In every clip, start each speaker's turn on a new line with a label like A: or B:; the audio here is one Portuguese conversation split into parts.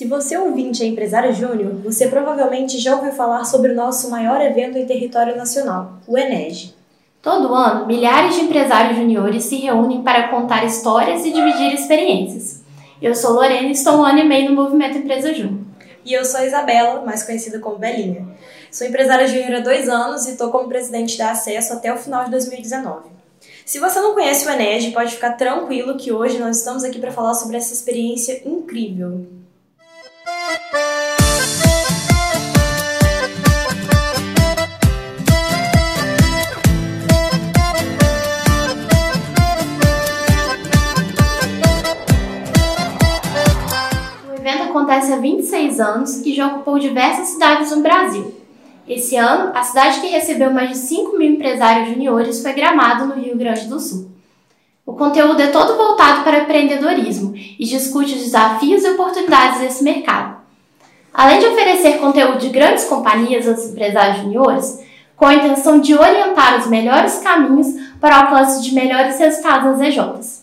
A: Se você ouvinte é empresário júnior, você provavelmente já ouviu falar sobre o nosso maior evento em território nacional, o Enege.
B: Todo ano, milhares de empresários juniores se reúnem para contar histórias e dividir experiências. Eu sou Lorena e estou um ano e meio no Movimento Empresa Júnior.
A: E eu sou Isabela, mais conhecida como Belinha. Sou empresária júnior há dois anos e estou como presidente da Acesso até o final de 2019. Se você não conhece o Enege, pode ficar tranquilo que hoje nós estamos aqui para falar sobre essa experiência incrível.
B: Acontece há 26 anos e já ocupou diversas cidades no Brasil. Esse ano, a cidade que recebeu mais de 5 mil empresários juniores foi Gramado, no Rio Grande do Sul. O conteúdo é todo voltado para empreendedorismo e discute os desafios e oportunidades desse mercado. Além de oferecer conteúdo de grandes companhias aos empresários juniores, com a intenção de orientar os melhores caminhos para o alcance de melhores resultados nas EJs.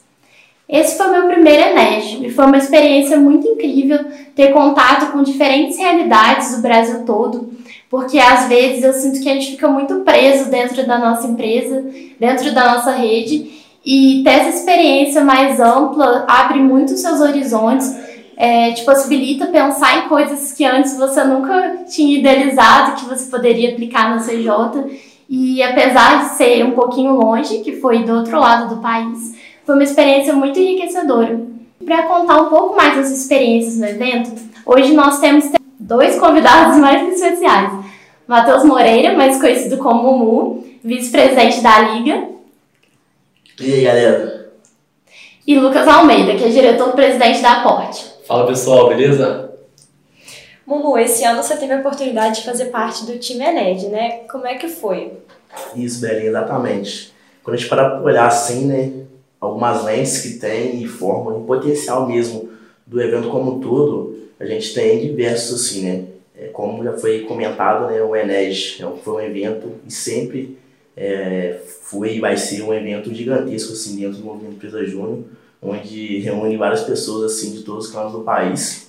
B: Esse foi meu primeiro Enes e foi uma experiência muito incrível ter contato com diferentes realidades do Brasil todo, porque às vezes eu sinto que a gente fica muito preso dentro da nossa empresa, dentro da nossa rede, e ter essa experiência mais ampla abre muito os seus horizontes, é, te possibilita pensar em coisas que antes você nunca tinha idealizado que você poderia aplicar na CJ. E apesar de ser um pouquinho longe, que foi do outro lado do país, foi uma experiência muito enriquecedora. Para contar um pouco mais das experiências no evento, hoje nós temos dois convidados mais especiais. Matheus Moreira, mais conhecido como Mumu, vice-presidente da Liga.
C: E aí, galera?
B: E Lucas Almeida, que é diretor-presidente da Aporte.
D: Fala pessoal, beleza?
A: Mumu, esse ano você teve a oportunidade de fazer parte do time Ened, né? Como é que foi?
C: Isso, Belinha, exatamente. Quando a gente para olhar assim, né, algumas lentes que tem e formam o potencial mesmo do evento como um todo, a gente tem diversos assim, né? É, como já foi comentado, né, o Enege é foi um evento e sempre é, foi e vai ser um evento gigantesco assim dentro do movimento Empresa Júnior, onde reúne várias pessoas assim de todos os cantos do país.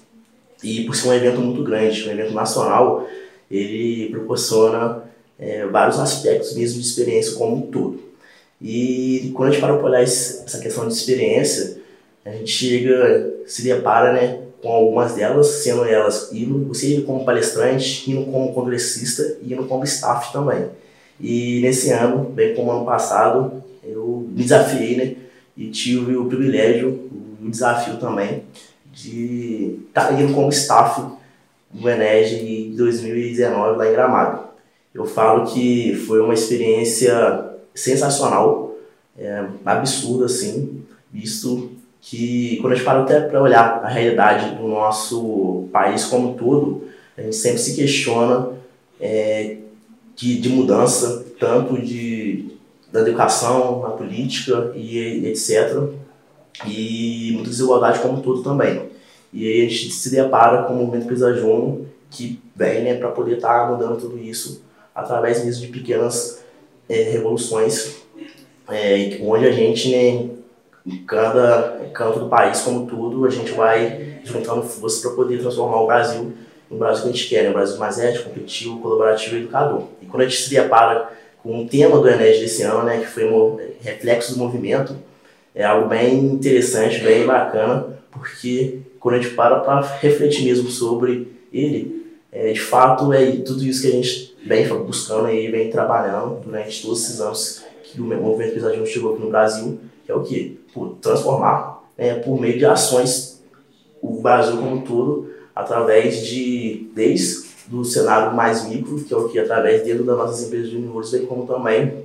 C: E por ser um evento muito grande, um evento nacional, ele proporciona é, vários aspectos mesmo de experiência como um todo. E quando a gente para para olhar essa questão de experiência, a gente chega, se depara né, com algumas delas, sendo elas indo, você indo como palestrante, indo como congressista e indo como staff também. E nesse ano, bem como ano passado, eu me desafiei né, e tive o privilégio, o desafio também, de estar tá indo como staff do Enege 2019 lá em Gramado. Eu falo que foi uma experiência sensacional, é, absurdo assim, visto que quando a gente para até para olhar a realidade do nosso país como um todo, a gente sempre se questiona é, de, de mudança, tanto de, da educação, na política e etc. E muita desigualdade como um todo também. E aí a gente se depara com o movimento Pisa que vem né, para poder estar tá mudando tudo isso através mesmo de pequenas é, revoluções, é, onde a gente, né, em cada canto do país, como tudo, a gente vai juntando forças para poder transformar o Brasil no Brasil que a gente quer, né? um Brasil mais ético, competitivo, colaborativo e educador. E quando a gente se depara com o tema do Enes desse ano, né, que foi reflexo do movimento, é algo bem interessante, bem bacana, porque quando a gente para para refletir mesmo sobre ele, é, de fato é tudo isso que a gente vem buscando aí, vem trabalhando durante todos esses anos que o movimento pesadinho chegou aqui no Brasil, que é o? Por transformar né, por meio de ações o Brasil como um todo, através de, desde do cenário mais micro, que é o que através dentro das nossas empresas de universo, bem como também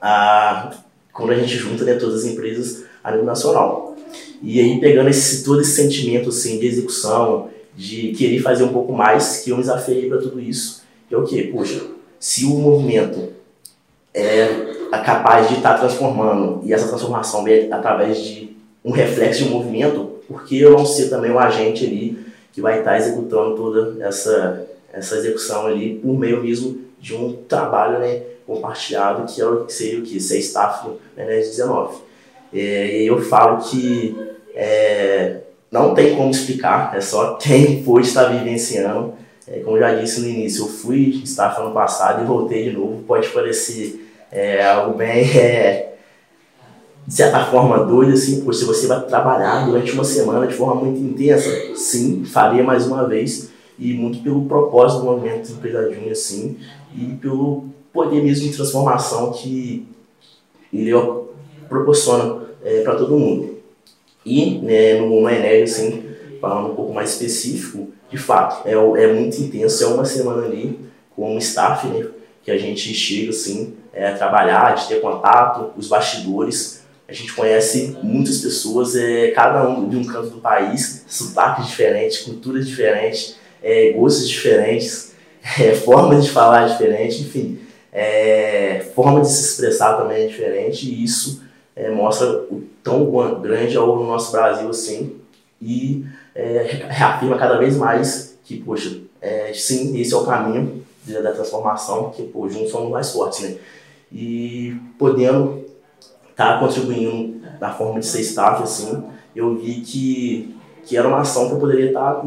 C: a, quando a gente junta né, todas as empresas a nível nacional. E aí pegando esse, todo esse sentimento assim, de execução, de querer fazer um pouco mais, que eu me desafiei para tudo isso, é o que? Poxa, se o movimento é capaz de estar tá transformando e essa transformação vem através de um reflexo de um movimento, por que eu não ser também um agente ali que vai estar tá executando toda essa, essa execução ali por meio mesmo de um trabalho né, compartilhado que, é o, que seria o que? Ser staff do NS 19. É, e eu falo que é, não tem como explicar, é só quem pôde estar vivenciando. É, como eu já disse no início, eu fui staff ano passado e voltei de novo. Pode parecer é, algo bem, é, de certa forma, doido, assim, porque se você vai trabalhar durante uma semana de forma muito intensa, sim, faria mais uma vez. E muito pelo propósito do movimento Empresa Júnior, assim, e pelo poder mesmo de transformação que ele proporciona é, para todo mundo. E né, no, Enérgio, assim, falando um pouco mais específico, de fato, é, é muito intenso, é uma semana ali com um staff, né, que a gente chega, assim, é, trabalhar, de ter contato, os bastidores, a gente conhece muitas pessoas, é, cada um de um canto do país, sotaques diferentes, culturas diferentes, é, gostos diferentes, é, formas de falar diferentes, enfim, é, forma de se expressar também é diferente e isso é, mostra o tão grande é o nosso Brasil assim e é, reafirma cada vez mais que, poxa, é, sim, esse é o caminho da transformação, porque pô, juntos somos mais fortes, né? E podendo estar tá contribuindo na forma de ser staff, assim, eu vi que, que era uma ação que eu poderia estar tá,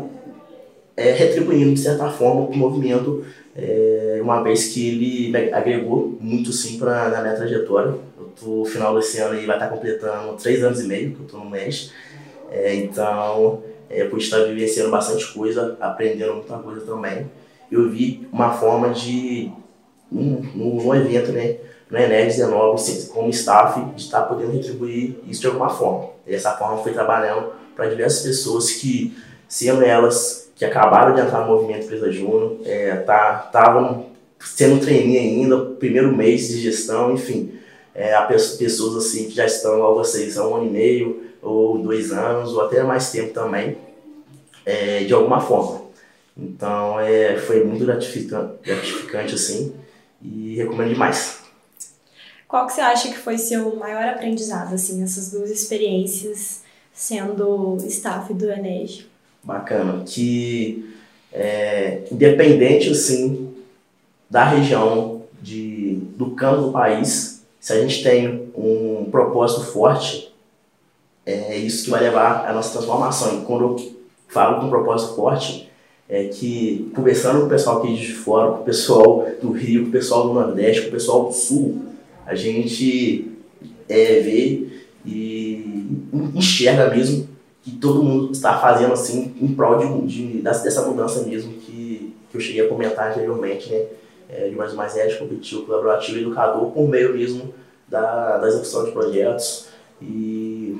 C: é, retribuindo, de certa forma, o movimento, é, uma vez que ele agregou muito, sim, pra, na minha trajetória no final desse ano aí vai estar completando três anos e meio que eu estou no MES. É, então, é, por estar vivenciando bastante coisa, aprendendo muita coisa também, eu vi uma forma de, um, no, evento, né, no Enem 19, como staff, de estar podendo retribuir isso de alguma forma. E dessa forma, foi trabalhando para diversas pessoas que, sendo elas que acabaram de entrar no movimento Empresa Júnior, estavam é, sendo trainee ainda, primeiro mês de gestão, enfim, é, a pessoas assim que já estão igual vocês há um ano e meio, ou dois anos, ou até mais tempo também, é, de alguma forma. Então é, foi muito gratificante, gratificante assim e recomendo demais.
A: Qual que você acha que foi seu maior aprendizado, assim, essas duas experiências sendo staff do Enege?
C: Bacana, que é, independente assim da região de, do campo do país, se a gente tem um propósito forte, é isso que vai levar à nossa transformação. E quando eu falo com um propósito forte, é que conversando com o pessoal aqui de fora, com o pessoal do Rio, com o pessoal do Nordeste, com o pessoal do Sul, a gente é, vê e enxerga mesmo que todo mundo está fazendo assim em prol de, de, dessa mudança mesmo que, que eu cheguei a comentar anteriormente, né? é, de mais mais ético, competitivo, colaborativo e educador por meio mesmo da, da execução de projetos e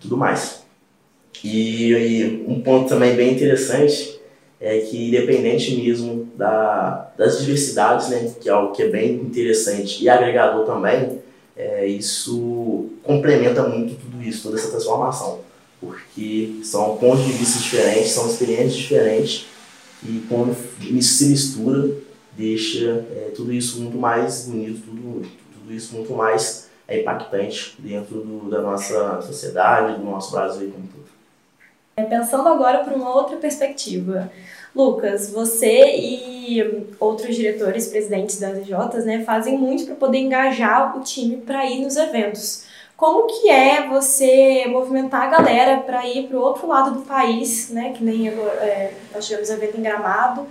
C: tudo mais. E, e, um ponto também bem interessante é que independente mesmo da, das diversidades, né, que é algo que é bem interessante e agregador também, é, isso complementa muito tudo isso, toda essa transformação, porque são pontos de vista diferentes, são experiências diferentes e quando isso se mistura, deixa é, tudo isso muito mais bonito, tudo, tudo isso muito mais é, impactante dentro do, da nossa sociedade, do nosso Brasil como tudo.
A: É, pensando agora por uma outra perspectiva, Lucas, você e outros diretores, presidentes das EJs, né, fazem muito para poder engajar o time para ir nos eventos. Como que é você movimentar a galera para ir para o outro lado do país, né, que nem é, nós tivemos evento em Gramado,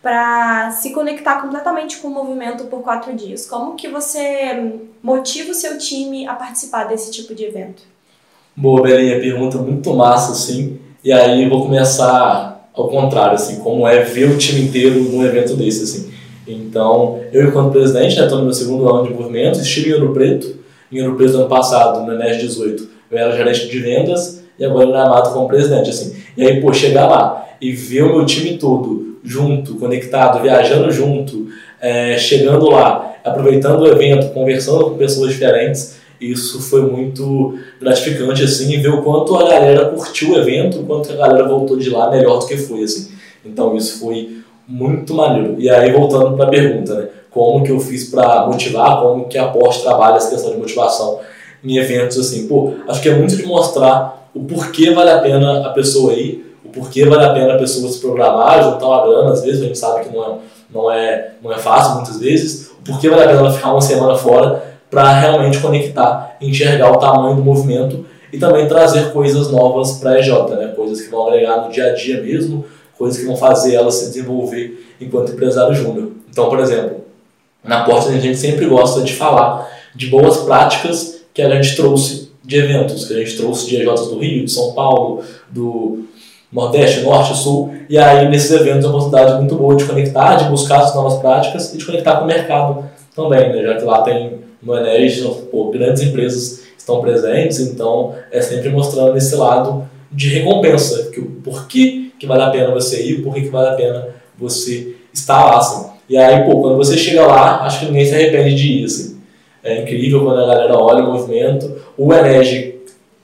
A: para se conectar completamente com o movimento por quatro dias? Como que você motiva o seu time a participar desse tipo de evento?
D: Boa, Belinha, pergunta muito massa, assim. E aí eu vou começar ao contrário, assim, como é ver o time inteiro num evento desse, assim. Então, eu enquanto presidente, estou né, no meu segundo ano de movimento, estive em Ouro Preto, em Ouro Preto ano passado, no Enes 18, eu era gerente de vendas e agora na Mato como presidente, assim. E aí, pô, chegar lá e ver o meu time todo junto, conectado, viajando junto, é, chegando lá, aproveitando o evento, conversando com pessoas diferentes. Isso foi muito gratificante, assim, ver o quanto a galera curtiu o evento, o quanto a galera voltou de lá melhor do que foi, assim. Então isso foi muito maneiro. E aí, voltando para a pergunta, né? Como que eu fiz para motivar, como que a Porsche trabalha essa questão de motivação em eventos, assim. Pô, acho que é muito de mostrar o porquê vale a pena a pessoa ir, porquê vale a pena a pessoa se programar, juntar uma grana, às vezes a gente sabe que não é, não é, não é fácil muitas vezes, o porquê vale a pena ela ficar uma semana fora para realmente conectar, enxergar o tamanho do movimento e também trazer coisas novas para a EJ, né? coisas que vão agregar no dia a dia mesmo, coisas que vão fazer ela se desenvolver enquanto empresário júnior. Então, por exemplo, na Porta a gente sempre gosta de falar de boas práticas que a gente trouxe de eventos, que a gente trouxe de EJs do Rio, de São Paulo, do Nordeste, Norte, Sul, e aí nesses eventos é uma oportunidade muito boa de conectar, de buscar as novas práticas e de conectar com o mercado também, né? já que lá tem no Enege grandes empresas estão presentes, então é sempre mostrando esse lado de recompensa, que o porquê que vale a pena você ir, o porquê que vale a pena você estar lá. Assim. E aí, pô, quando você chega lá, acho que ninguém se arrepende de ir. Assim. É incrível quando a galera olha o movimento. O Enege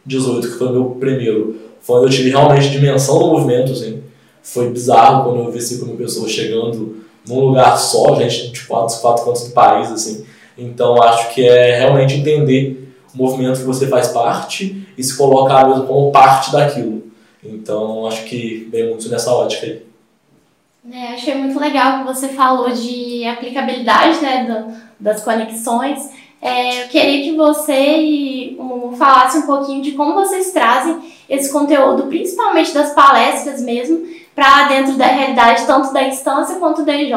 D: 18, que foi meu primeiro, foi onde eu tive realmente dimensão do movimento. Assim. Foi bizarro quando eu vi 5 mil pessoas chegando num lugar só, gente de quatro, quatro cantos do país. Assim. Então, acho que é realmente entender o movimento que você faz parte e se colocar mesmo como parte daquilo. Então, acho que vem muito nessa ótica aí.
B: É, achei muito legal que você falou de aplicabilidade né, do, das conexões. É, eu queria que você Mumu falasse um pouquinho de como vocês trazem esse conteúdo, principalmente das palestras mesmo, para dentro da realidade, tanto da instância quanto da EJ.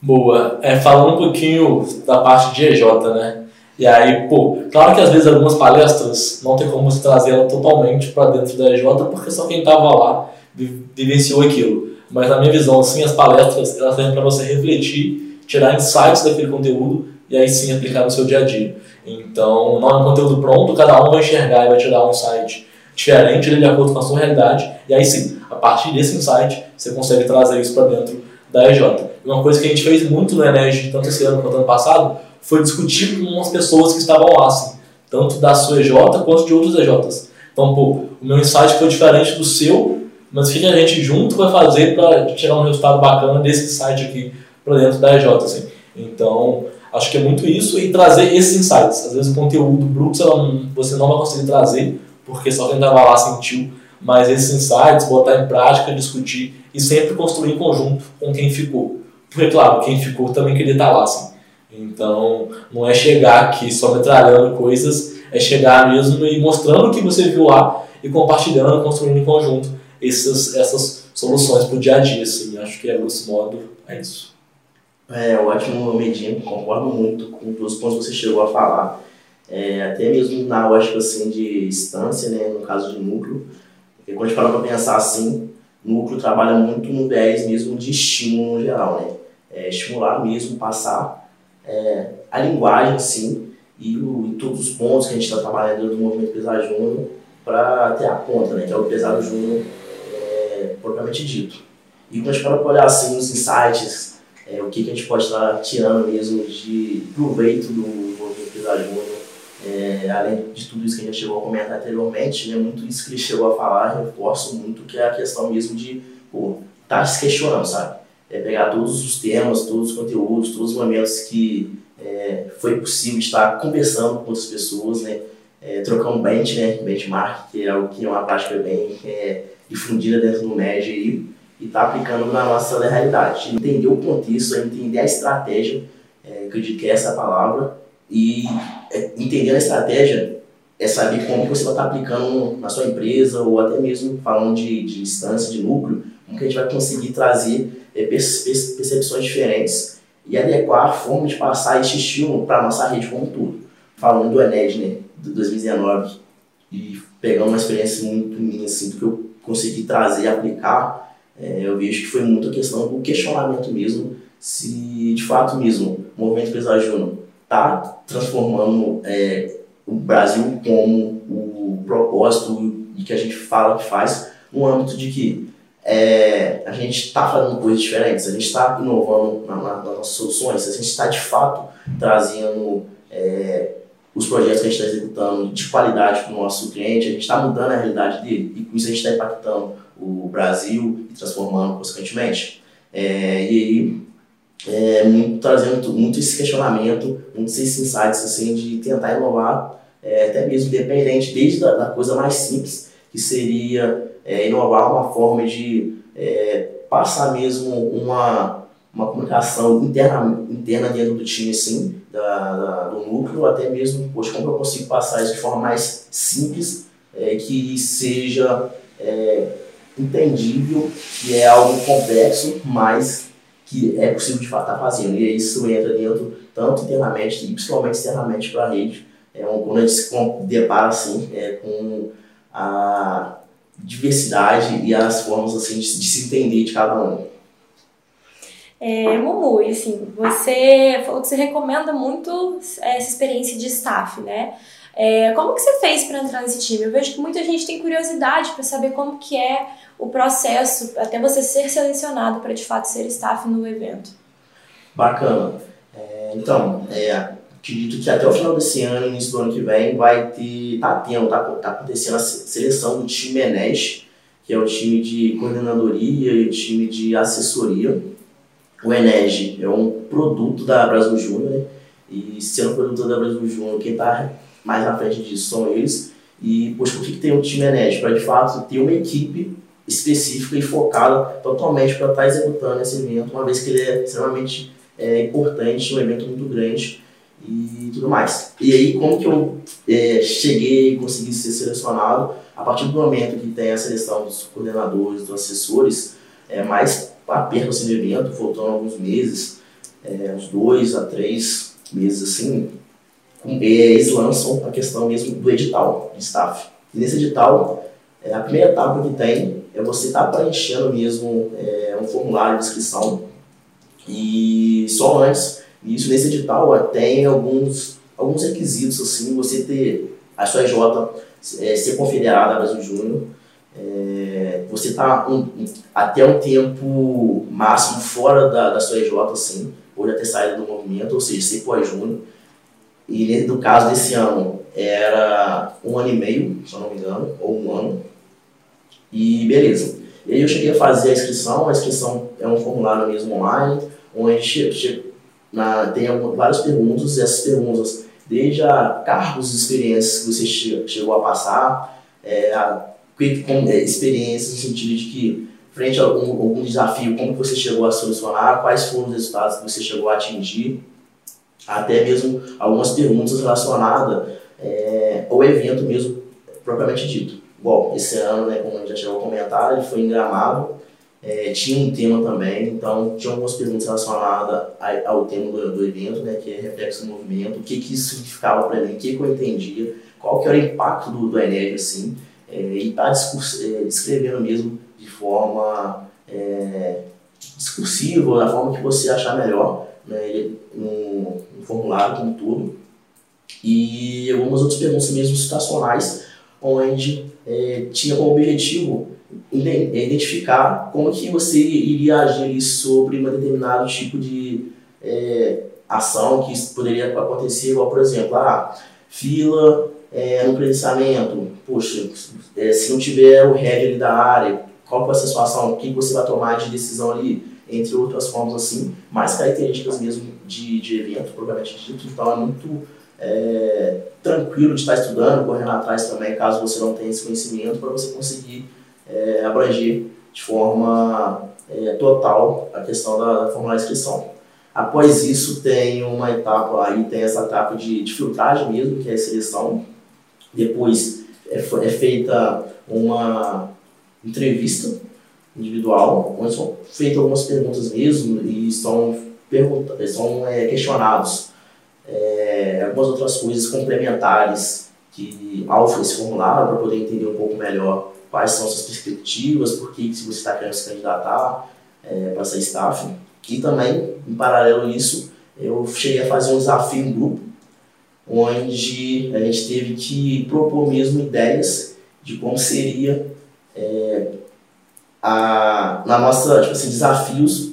D: Boa. É, falando um pouquinho da parte de EJ, né? E aí, pô, claro que às vezes algumas palestras não tem como você trazer ela totalmente para dentro da EJ, porque só quem estava lá vivenciou aquilo. Mas na minha visão, assim, as palestras elas servem para você refletir, tirar insights daquele conteúdo e aí sim aplicar no seu dia a dia. Então, não é um conteúdo pronto, cada um vai enxergar e vai tirar um insight diferente de acordo com a sua realidade. E aí sim, a partir desse insight, você consegue trazer isso para dentro da EJ. Uma coisa que a gente fez muito no Enege, tanto esse ano quanto ano passado, foi discutir com as pessoas que estavam lá, assim, tanto da sua EJ quanto de outros EJs. Então, pô, o meu insight foi diferente do seu, mas o que a gente junto vai fazer para tirar um resultado bacana desse site aqui para dentro da EJ. Assim. Então, acho que é muito isso e trazer esses insights. Às vezes o conteúdo bruto você não vai conseguir trazer, porque só quem estava lá sentiu, mas esses insights, botar em prática, discutir e sempre construir em conjunto com quem ficou. Porque, claro, quem ficou também queria estar lá. Assim. Então, não é chegar aqui só metralhando coisas, é chegar mesmo e mostrando o que você viu lá e compartilhando, construindo em conjunto essas, essas soluções para o dia a dia. Assim. Acho que, a grosso modo, é isso.
C: É ótimo, Medinho. Concordo muito com os pontos que você chegou a falar. É, até mesmo na lógica assim, de instância, né, no caso de núcleo. Porque quando a gente para para pensar assim, núcleo trabalha muito no 10 mesmo de estímulo geral. Né? É, estimular mesmo, passar é, a linguagem, sim, e, o, e, todos os pontos que a gente está trabalhando no movimento pesado júnior para ter a ponta, né, que é o pesado júnior propriamente dito. E gente para olhar assim os insights, é, o que, que a gente pode estar tirando mesmo de proveito do movimento Pesar Júnior, é, além de tudo isso que a gente chegou a comentar anteriormente, né, muito isso que ele chegou a falar, reforço muito que é a questão mesmo de estar tá se questionando, sabe? É pegar todos os temas, todos os conteúdos, todos os momentos que é, foi possível estar conversando com outras pessoas, né? É, trocar um bench, né? benchmark, que é algo que é uma prática bem é, difundida dentro do MED aí, e está aplicando na nossa realidade. Entender o contexto, entender a estratégia, é, acredito que é essa palavra, e é, entender a estratégia é saber como você vai estar tá aplicando na sua empresa, ou até mesmo falando de, de instância, de núcleo, como que a gente vai conseguir trazer é, percepções diferentes e adequar a forma de passar esse estímulo para a nossa rede como um todo. Falando do Ened, né, de 2019, e pegando uma experiência muito minha, assim, do que eu consegui trazer e aplicar, é, eu vejo que foi muito a questão do questionamento mesmo, se de fato mesmo o movimento Pesar Júnior está transformando é, o Brasil como o propósito e que a gente fala que faz, no âmbito de que é, a gente está fazendo coisas diferentes, a gente está inovando na, na, nas nossas soluções, a gente está de fato trazendo é, os projetos que a gente está executando de qualidade para o nosso cliente, a gente está mudando a realidade dele e com isso a gente está impactando o Brasil e transformando consequentemente. É, e aí, é, muito, trazendo muito esse questionamento, muitos esses insights assim, de tentar inovar, é, até mesmo independente, desde a da coisa mais simples, que seria é, inovar uma forma de é, passar mesmo uma, uma comunicação interna, interna dentro do time, assim, da, da, do núcleo, até mesmo, poxa, como eu consigo passar isso de forma mais simples, é, que seja é, entendível, que é algo complexo, mas que é possível de fato estar tá fazendo. E isso entra dentro, tanto internamente e principalmente externamente para a rede. É quando a gente se depara assim, é, com a diversidade e as formas assim, de, de se entender de cada um.
A: É, Mumu, e assim, você falou que você recomenda muito essa experiência de staff, né? É, como que você fez para entrar nesse time? Eu vejo que muita gente tem curiosidade para saber como que é o processo até você ser selecionado para de fato ser staff no evento.
C: Bacana. É, então, é, acredito que até o final desse ano, início do ano que vem, vai ter, tá tendo, tá, tá acontecendo a seleção do time Enes, que é o time de coordenadoria e o time de assessoria. O Enes é um produto da Brasil Júnior, né? E sendo produto da Brasil Júnior, quem está mais na frente disso são eles. E, poxa, por que, que tem um time Enes? Para de fato ter uma equipe específica e focada totalmente para estar tá executando esse evento, uma vez que ele é extremamente é, importante, um evento muito grande e tudo mais. E aí, como que eu é, cheguei e consegui ser selecionado? A partir do momento que tem a seleção dos coordenadores, dos assessores, é mais perto assim, do evento, faltando alguns meses, é, uns dois a três meses assim, eles lançam a questão mesmo do edital de staff. E nesse edital, é, a primeira etapa que tem é você estar tá preenchendo mesmo é, um formulário de inscrição e só antes, isso nesse edital tem alguns, alguns requisitos, assim, você ter a sua EJ é, ser confederada a Brasil Júnior, é, você está um, até um tempo máximo fora da, da sua EJ, assim, ou ter saído do movimento, ou seja, ser pós-júnior. E no caso desse ano, era um ano e meio, se eu não me engano, ou um ano. E beleza. E aí eu cheguei a fazer a inscrição, a inscrição é um formulário mesmo online, onde na, tem várias perguntas, e essas perguntas, desde a cargos e experiências que você chegou a passar, é, a, com, é, experiências no sentido de que, frente a algum, algum desafio, como você chegou a solucionar, quais foram os resultados que você chegou a atingir, até mesmo algumas perguntas relacionadas é, ao evento mesmo, propriamente dito. Bom, esse ano, né, como a gente já chegou a comentar, ele foi em Gramado, é, tinha um tema também, então tinha algumas perguntas relacionadas ao tema do, do evento, né, que é reflexo do movimento, o que, que isso significava para mim, o que, que eu entendia, qual que era o impacto do, do assim, é, e tá é, descrevendo mesmo de forma é, discursiva, da forma que você achar melhor, né, no, no formulário como tudo, e algumas outras perguntas mesmo situacionais, onde é, tinha como objetivo identificar como que você iria agir sobre um determinado tipo de é, ação que poderia acontecer, igual, por exemplo, ah, fila é, no credenciamento, poxa, é, se não tiver o head ali da área, qual vai ser a situação, o que você vai tomar de decisão ali, entre outras formas assim, mais características mesmo de, de evento, propriamente dito, então é muito é, tranquilo de estar estudando, correndo atrás também, caso você não tenha esse conhecimento, para você conseguir é, abranger de forma é, total a questão da, de inscrição. Após isso, tem uma etapa, aí tem essa etapa de, de filtragem mesmo, que é a seleção. Depois é, é feita uma entrevista individual, onde são feitas algumas perguntas mesmo e são, são é, questionados é, algumas outras coisas complementares que ao esse formulário para poder entender um pouco melhor quais são suas perspectivas, por que se você está querendo se candidatar é, para ser staff. E também, em paralelo a isso, eu cheguei a fazer um desafio em grupo, onde a gente teve que propor mesmo ideias de como seria é, a, na nossa, tipo assim, desafios,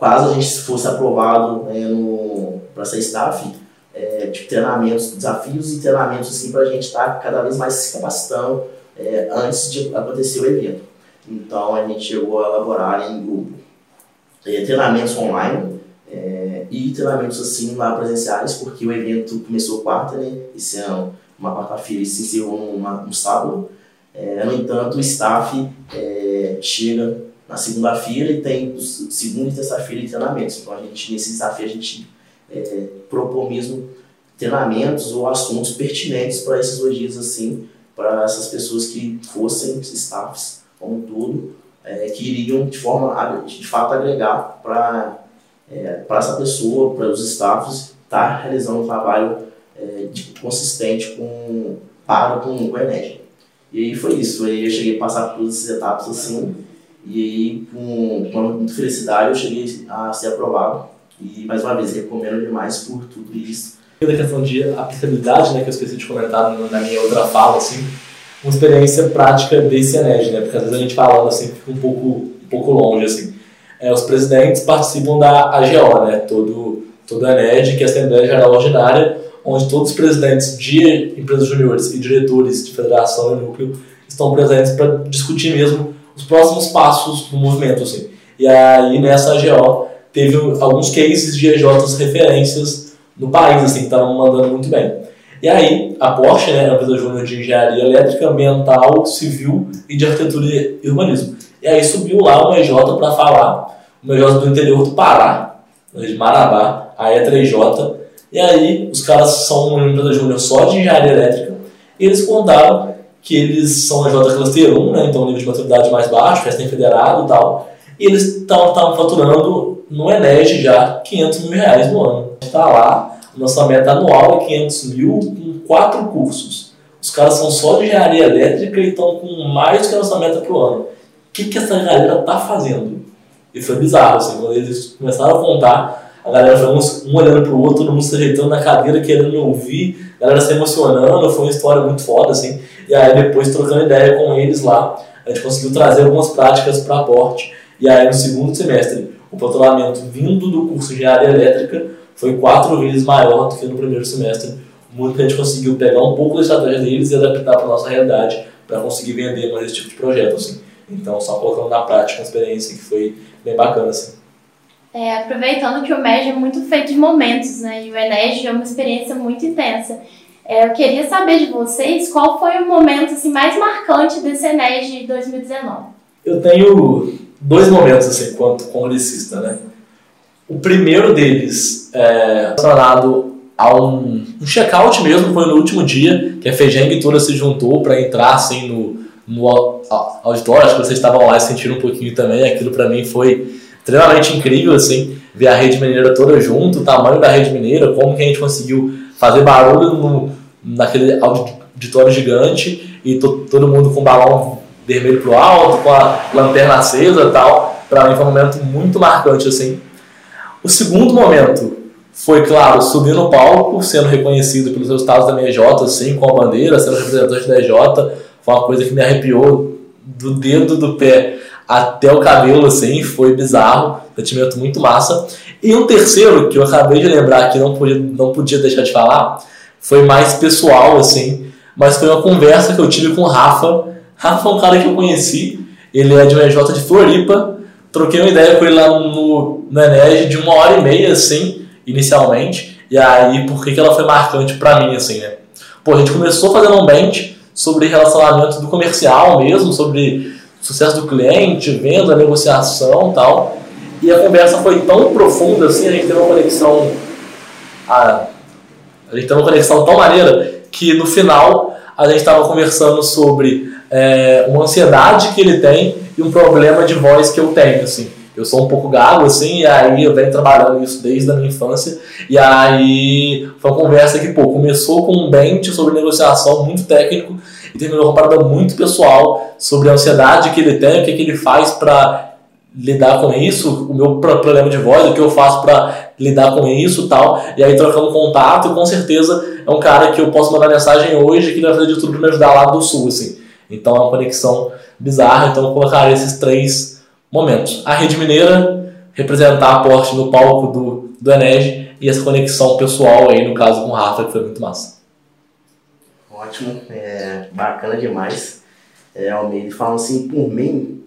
C: caso a gente fosse aprovado é, para ser staff, é, tipo, treinamentos, desafios e treinamentos assim, para a gente estar tá cada vez mais se capacitando é, antes de acontecer o evento. Então a gente chegou a elaborar em grupo é, treinamentos online e treinamentos assim lá presenciais, porque o evento começou quarta, né? Esse ano, uma quarta-feira, e se encerrou numa, no sábado. É, no entanto, o staff é, chega na segunda-feira e tem segunda e terça-feira de treinamentos. Então a gente nesse desafio a gente é, propôs mesmo treinamentos ou assuntos pertinentes para esses dois dias assim para essas pessoas que fossem staffs, como tudo, é, que iriam de forma de fato agregar para é, para essa pessoa, para os staffs, estar tá realizando um trabalho é, de, consistente com para com o Enem. E aí foi isso, aí eu cheguei a passar por todas essas etapas assim, e aí com, com muita felicidade eu cheguei a ser aprovado. E mais uma vez, recomendo demais por tudo isso.
D: Da questão de aplicabilidade, né, que eu esqueci de comentar na minha outra fala, assim, uma experiência prática desse ENED, né, porque às vezes a gente falando assim fica um pouco, um pouco longe, assim. É, os presidentes participam da AGO, né, todo, todo ENED, que é a Assembleia Geral Ordinária, onde todos os presidentes de empresas juniores e diretores de federação e núcleo estão presentes para discutir mesmo os próximos passos do movimento. Assim. E aí, nessa AGO, teve alguns cases de EJs referências no país, assim, que estavam mandando muito bem. E aí, a Porsche, né, a empresa júnior de engenharia elétrica, ambiental, civil e de arquitetura e urbanismo. E aí subiu lá uma EJ para falar, uma EJ do interior do Pará, de Marabá, a E3J, e aí, os caras são uma empresa júnior só de engenharia elétrica, e eles contaram que eles são a J Cluster 1, né, então nível de maturidade mais baixo, tem federado e tal, e eles estavam faturando no Eneg já 500 mil reais no ano. Está lá, nossa meta anual é 500 mil com quatro cursos. Os caras são só de engenharia elétrica e estão com mais que a nossa meta para o ano. Que, que essa galera está fazendo? E foi bizarro, assim, quando eles começaram a contar a galera foi um, um olhando pro outro, todo mundo se ajeitando na cadeira, querendo ouvir, a galera se emocionando, foi uma história muito foda, assim. E aí depois, trocando ideia com eles lá, a gente conseguiu trazer algumas práticas para aporte. E aí no segundo semestre, o faturamento vindo do curso de engenharia elétrica foi quatro vezes maior do que no primeiro semestre. Muito que a gente conseguiu pegar um pouco da estratégia deles e adaptar para nossa realidade, para conseguir vender mais esse tipo de projeto, assim. Então, só colocando na prática uma experiência que foi bem bacana, assim.
B: É, aproveitando que o MEG é muito feito de momentos, né? E o Eneg é uma experiência muito intensa. É, eu queria saber de vocês qual foi o momento assim, mais marcante desse Eneg de 2019.
D: Eu tenho dois momentos assim, quanto congresista, né? O primeiro deles é relacionado a um, um check-out mesmo, foi no último dia, que a FEGENG toda se juntou para entrar assim no, no auditório, acho que vocês estavam lá e sentiram um pouquinho também, aquilo para mim foi extremamente incrível, assim, ver a rede mineira toda junto, o tamanho da rede mineira, como que a gente conseguiu fazer barulho no, naquele auditório gigante e to, todo mundo com o balão vermelho pro alto, com a lanterna acesa e tal. Para mim foi um momento muito marcante, assim. O segundo momento foi, claro, subir no palco, sendo reconhecido pelos resultados da minha assim, com a bandeira, sendo representante da EJ, foi uma coisa que me arrepiou do dedo do pé até o cabelo, assim, foi bizarro, sentimento muito massa. E um terceiro, que eu acabei de lembrar que não podia, não podia deixar de falar, foi mais pessoal, assim, mas foi uma conversa que eu tive com o Rafa. Rafa é um cara que eu conheci, ele é de uma EJ de Floripa, troquei uma ideia com ele lá no, no Enege de uma hora e meia, assim, inicialmente, e aí por que, ela foi marcante pra mim, assim, né? Pô, a gente começou fazendo um bench sobre relacionamento do comercial mesmo, sobre sucesso do cliente, venda, negociação tal. E a conversa foi tão profunda assim, a gente teve uma conexão. A, a gente teve uma conexão tão maneira que no final a gente estava conversando sobre é, uma ansiedade que ele tem e um problema de voz que eu tenho, assim. Eu sou um pouco gago, assim, e aí eu venho trabalhando isso desde a minha infância. E aí foi uma conversa que, pô, começou com um bench sobre negociação muito técnico e terminou com uma parada muito pessoal sobre a ansiedade que ele tem, o que, que ele faz para lidar com isso, o meu problema de voz, o que eu faço para lidar com isso tal. E aí trocamos contato e com certeza é um cara que eu posso mandar mensagem hoje que ele vai fazer de tudo para me ajudar lá do sul, assim. Então é uma conexão bizarra, então eu colocar esses três momentos. A Rede Mineira, representar a Porsche no palco do, do Enege e essa conexão pessoal aí, no caso com o Rafa, que foi muito massa
C: ótimo, é bacana demais. É, Almeida falando assim, por mim,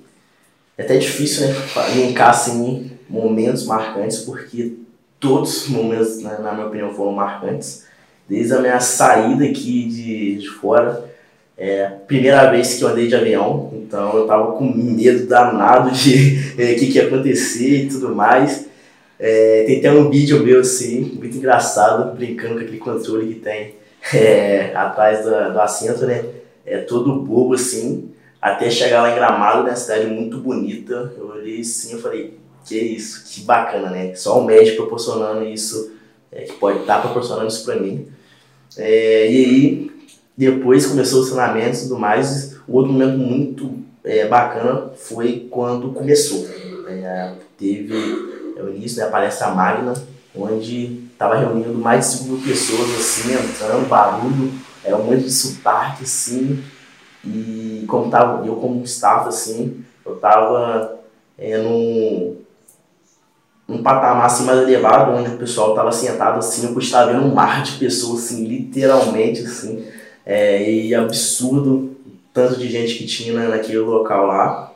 C: é até difícil, né, elencar assim momentos marcantes, porque todos os momentos, né, na minha opinião, foram marcantes. Desde a minha saída aqui de, de fora, é primeira vez que eu andei de avião, então eu tava com medo danado de o é, que, que ia acontecer e tudo mais. É, tem até um vídeo meu assim, muito engraçado, brincando com aquele controle que tem é, atrás do, do assento, né? é todo bobo assim, até chegar lá em Gramado, né, cidade muito bonita. Eu olhei assim e falei, que isso, que bacana, né? Só o médico proporcionando isso, é, que pode estar tá proporcionando isso para mim. É, e aí, depois começou os treinamentos e tudo mais. O outro momento muito é, bacana foi quando começou. É, teve é, o início da né, palestra magna, onde estava reunindo mais de 5 mil pessoas, assim, entrando, barulho, era um monte de sotaque, assim, e como tava, eu como staff, assim, eu estava é, num, num patamar assim, mais elevado, onde o pessoal estava sentado assim, eu estava vendo um mar de pessoas, assim, literalmente, assim, é, e absurdo tanto de gente que tinha naquele local lá.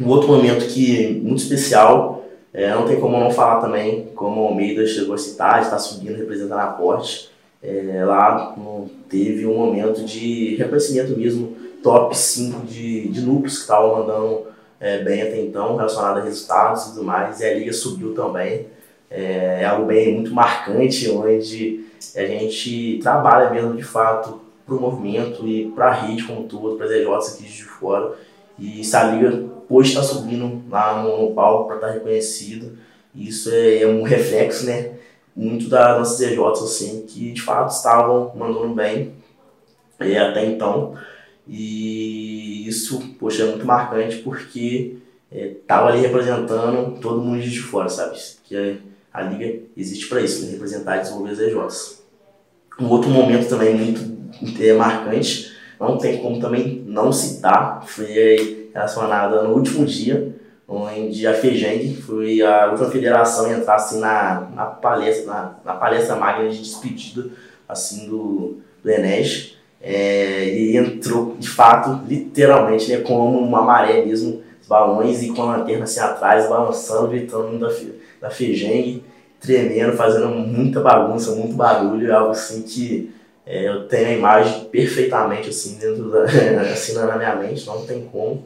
C: Um outro momento que muito especial, é, não tem como não falar também, como o Almeida chegou a citar, está subindo representando a Porte, é, lá teve um momento de reconhecimento mesmo, top 5 de, de núcleos que estavam mandando é, bem até então, relacionado a resultados e tudo mais, e a liga subiu também. É, é algo bem muito marcante, onde a gente trabalha mesmo de fato para o movimento e para a rede como um todo, para as EJs aqui de fora. E se a liga hoje está subindo lá no, no palco para estar tá reconhecido, isso é, é, um reflexo, né? Muito das nossas EJs, assim, que de fato estavam mandando bem é, até então. E isso, poxa, é muito marcante porque estava é, ali representando todo mundo de fora, sabe? Que a, a liga existe para isso, né? representar e desenvolver as EJs. Um outro momento também muito é marcante, não tem como também não citar, foi relacionada no último dia, onde a FEGENG. Foi a última federação a entrar assim, na, na, palestra, na, na palestra magna de despedida assim, do, do Enes. É, e entrou de fato, literalmente, né, como uma maré mesmo, balões e com a lanterna assim atrás, balançando, gritando da, da FEGENG, tremendo, fazendo muita bagunça, muito barulho, algo assim que é, eu tenho a imagem perfeitamente assim dentro da, assim na minha mente, não tem como.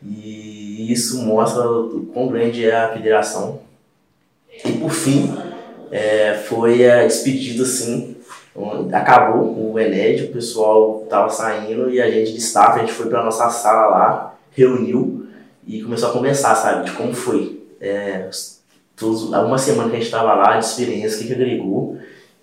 C: E isso mostra o quão grande é a federação. E por fim, é, foi a despedida assim, acabou o Ened, o pessoal tava saindo e a gente de staff, a gente foi para nossa sala lá, reuniu e começou a conversar, sabe, de como foi. É, todos, uma semana que a gente estava lá, de experiência, o que, que agregou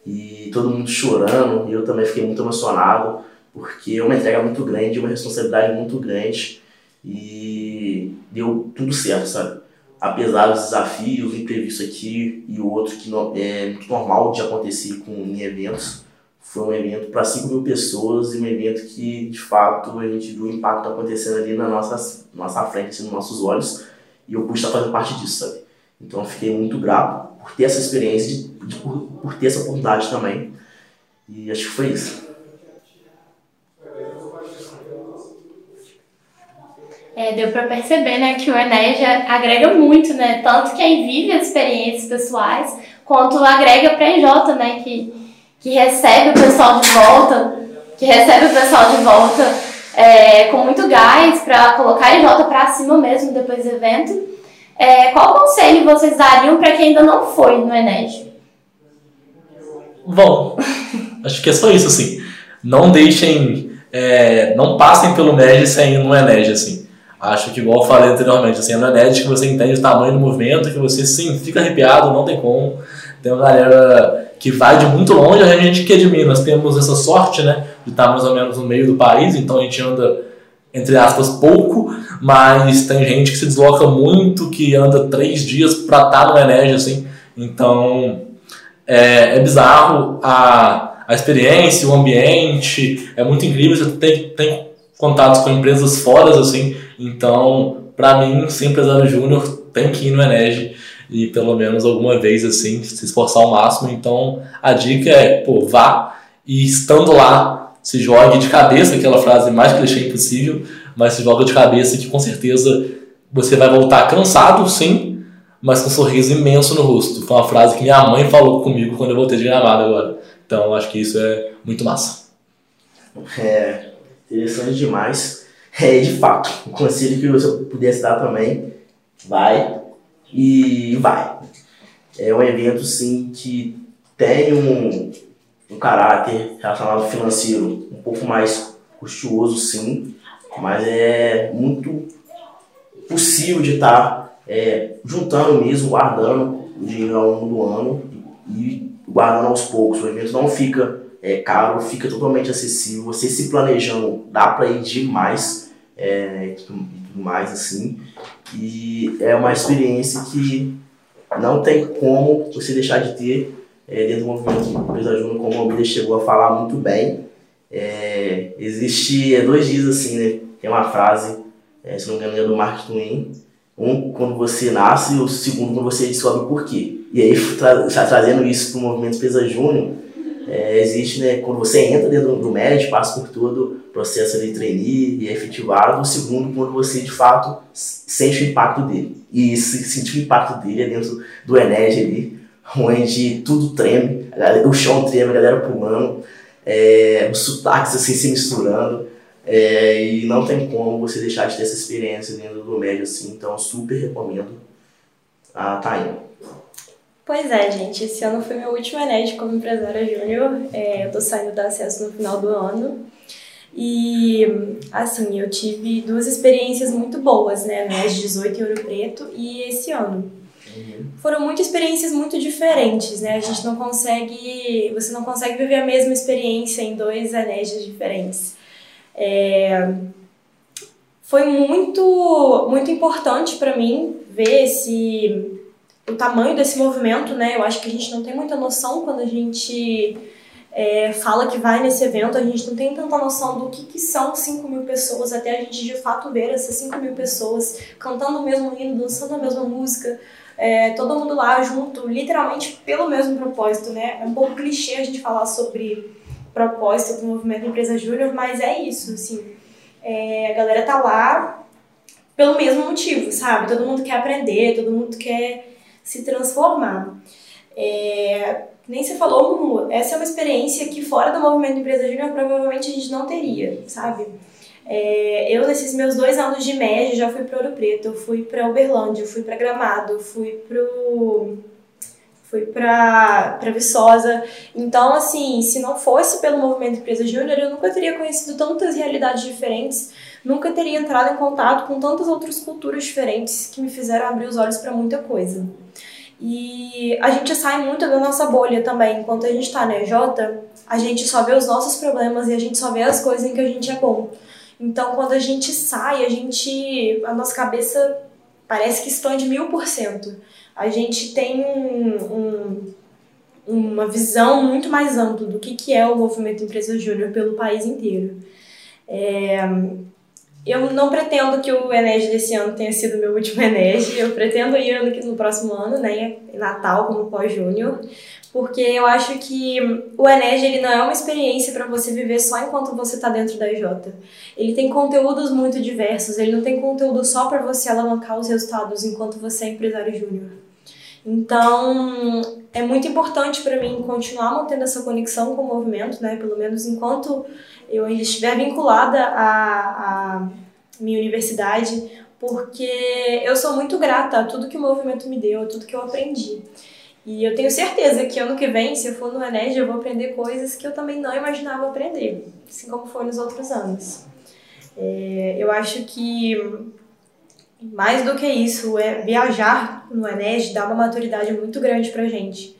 C: e todo mundo chorando, e eu também fiquei muito emocionado, porque é uma entrega muito grande, uma responsabilidade muito grande, e deu tudo certo, sabe? Apesar dos desafios, o imprevisto aqui e o outro que é muito normal de acontecer com em eventos, foi um evento para 5 mil pessoas e um evento que, de fato, a gente viu o impacto acontecendo ali na nossa, nossa frente, assim, nos nossos olhos, e eu pude estar fazendo parte disso, sabe? Então, eu fiquei muito grato por ter essa experiência, de, de por, por, ter essa oportunidade também. E acho que foi isso.
B: É, deu para perceber né, que o Enéas agrega muito, né? Tanto quem vive as experiências pessoais, quanto agrega para a EJ, né? Que, que recebe o pessoal de volta, que recebe o pessoal de volta é, com muito gás para colocar a EJ para cima mesmo depois do evento. É, qual conselho vocês dariam para quem ainda não foi no Enédio?
D: Bom, acho que é só isso, assim. Não deixem, é, não passem pelo MED sem ir no Enédio, assim. Acho que, igual eu falei anteriormente, assim, é no Enédio que você entende o tamanho do movimento, que você, sim, fica arrepiado, não tem como. Tem uma galera que vai de muito longe, a gente que é de Minas temos essa sorte, né, de estar mais ou menos no meio do país, então a gente anda entre aspas, pouco, mas tem gente que se desloca muito, que anda três dias para estar tá no Enege, assim. Então, é, é, bizarro a, a experiência, o ambiente, é muito incrível. Você tem, tem contatos com empresas fora, assim. Então, para mim, ser empresário júnior, tem que ir no Enege e pelo menos alguma vez, assim, se esforçar ao máximo. Então, a dica é, pô, vá e estando lá, se jogue de cabeça, aquela frase mais clichê impossível, mas se joga de cabeça que com certeza você vai voltar cansado, sim, mas com um sorriso imenso no rosto. Foi uma frase que minha mãe falou comigo quando eu voltei de gramado agora. Então acho que isso é muito massa.
C: É interessante demais. É de fato, o conselho que eu pudesse dar também, vai e vai. É um evento sim que tem um, um caráter relacionado ao financeiro um pouco mais custoso sim, mas é muito possível de estar tá, é, juntando mesmo, guardando o dinheiro ao longo do ano e guardando aos poucos. O evento não fica é, caro, fica totalmente acessível. Você se planejando, dá para ir demais é, e tudo, tudo mais assim. E é uma experiência que não tem como você deixar de ter é, dentro do movimento Empresa Júnior, como a Almeida chegou a falar muito bem. É, existe é, dois dias assim, né? Tem uma frase, é, se não me engano, é do Mark Twain. Um quando você nasce e o segundo quando você descobre por quê. E aí, tra trazendo isso para o movimento Empresa Júnior, é, existe, né, quando você entra dentro do médio, passa por todo o processo de trainee e é efetivado. O segundo, quando você de fato sente o impacto dele. E sentir o impacto dele é dentro do Ened ali, onde tudo treme, o chão treme, a galera pulando, é, os sotaques assim se misturando. É, e não tem como você deixar de ter essa experiência dentro do médio assim, então super recomendo a Tainha.
A: Pois é, gente, esse ano foi meu último Ened como empresária júnior, é, eu tô saindo da acesso no final do ano. E, assim, eu tive duas experiências muito boas, né, no 18 em Ouro Preto e esse ano. Foram muitas experiências muito diferentes, né? A gente não consegue, você não consegue viver a mesma experiência em dois anéis diferentes. É, foi muito, muito importante para mim ver esse, o tamanho desse movimento, né? Eu acho que a gente não tem muita noção quando a gente é, fala que vai nesse evento, a gente não tem tanta noção do que, que são 5 mil pessoas, até a gente de fato ver essas 5 mil pessoas cantando o mesmo hino, dançando a mesma música, é, todo mundo lá junto, literalmente pelo mesmo propósito, né? É um pouco clichê a gente falar sobre propósito do movimento Empresa Júnior, mas é isso, assim. É, a galera tá lá pelo mesmo motivo, sabe? Todo mundo quer aprender, todo mundo quer se transformar. É, nem você falou, essa é uma experiência que fora do movimento Empresa Júnior provavelmente a gente não teria, sabe? É, eu, nesses meus dois anos de média, já fui para Ouro Preto, fui para Uberlândia, fui para Gramado, fui pro fui para Viçosa. Então, assim, se não fosse pelo movimento Empresa Júnior, eu nunca teria conhecido tantas realidades diferentes, nunca teria entrado em contato com tantas outras culturas diferentes que me fizeram abrir os olhos para muita coisa. E a gente sai muito da nossa bolha também. Enquanto a gente está na EJ, a gente só vê os nossos problemas e a gente só vê as coisas em que a gente é bom. Então, quando a gente sai, a gente, a nossa cabeça parece que expande mil por cento. A gente tem um, um, uma visão muito mais ampla do que, que é o movimento Empresa Júnior pelo país inteiro. É, eu não pretendo que o Enes desse ano tenha sido meu último Enes. Eu pretendo ir no, no próximo ano, né, Natal como pós-júnior, porque eu acho que o Enes ele não é uma experiência para você viver só enquanto você está dentro da IJ. Ele tem conteúdos muito diversos, ele não tem conteúdo só para você alavancar os resultados enquanto você é empresário júnior. Então, é muito importante para mim continuar mantendo essa conexão com o movimento, né? Pelo menos enquanto eu ainda estiver vinculada à, à minha universidade, porque eu sou muito grata a tudo que o movimento me deu, a tudo que eu aprendi. E eu tenho certeza que ano que vem, se eu for no Ened, eu vou aprender coisas que eu também não imaginava aprender, assim como foi nos outros anos. É, eu acho que mais do que isso, é viajar no Ened dá uma maturidade muito grande pra gente.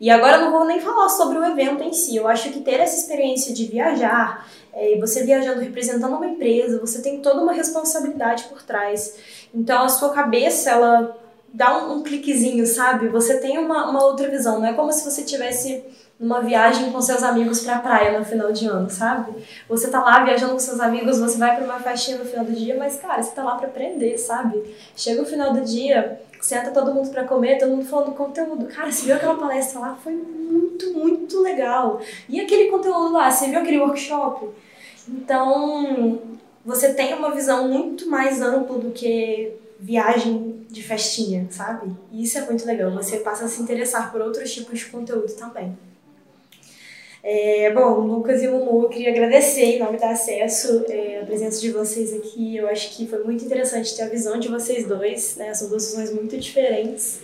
A: E agora eu não vou nem falar sobre o evento em si. Eu acho que ter essa experiência de viajar, é, você viajando representando uma empresa, você tem toda uma responsabilidade por trás. Então a sua cabeça, ela dá um, um cliquezinho, sabe? Você tem uma, uma outra visão. Não é como se você tivesse numa viagem com seus amigos pra praia no final de ano, sabe? Você tá lá viajando com seus amigos, você vai pra uma festinha no final do dia, mas, cara, você tá lá pra aprender, sabe? Chega o final do dia, senta todo mundo pra comer, todo mundo falando conteúdo. Cara, você viu aquela palestra lá? Foi muito, muito legal. E aquele conteúdo lá? Você viu aquele workshop? Então, você tem uma visão muito mais ampla do que viagem de festinha, sabe? E isso é muito legal. Você passa a se interessar por outros tipos de conteúdo também. É, bom, Lucas e Mumu, eu queria agradecer em nome da Acesso é, a presença de vocês aqui. Eu acho que foi muito interessante ter a visão de vocês dois, né? São duas visões muito diferentes.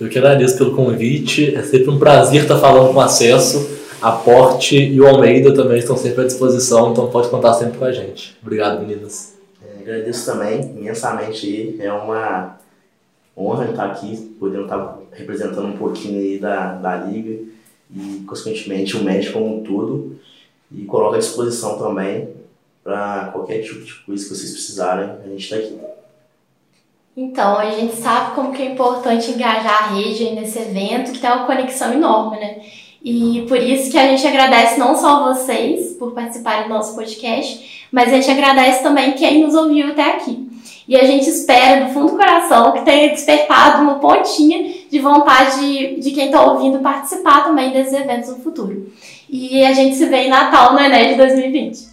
D: Eu que agradeço pelo convite, é sempre um prazer estar falando com Acesso. Aporte e o Almeida também estão sempre à disposição, então pode contar sempre com a gente. Obrigado, meninas.
C: É, agradeço também imensamente. É uma honra estar aqui, podendo estar representando um pouquinho aí da, da Liga e, consequentemente, o médico como um todo. E coloco à disposição também para qualquer tipo de coisa que vocês precisarem, a gente está aqui.
B: Então, a gente sabe como que é importante engajar a rede nesse evento, que tem uma conexão enorme, né? E por isso que a gente agradece não só vocês por participarem do nosso podcast, mas a gente agradece também quem nos ouviu até aqui. E a gente espera, do fundo do coração, que tenha despertado uma pontinha de vontade de quem está ouvindo participar também desses eventos no futuro. E a gente se vê em Natal no Enem de 2020.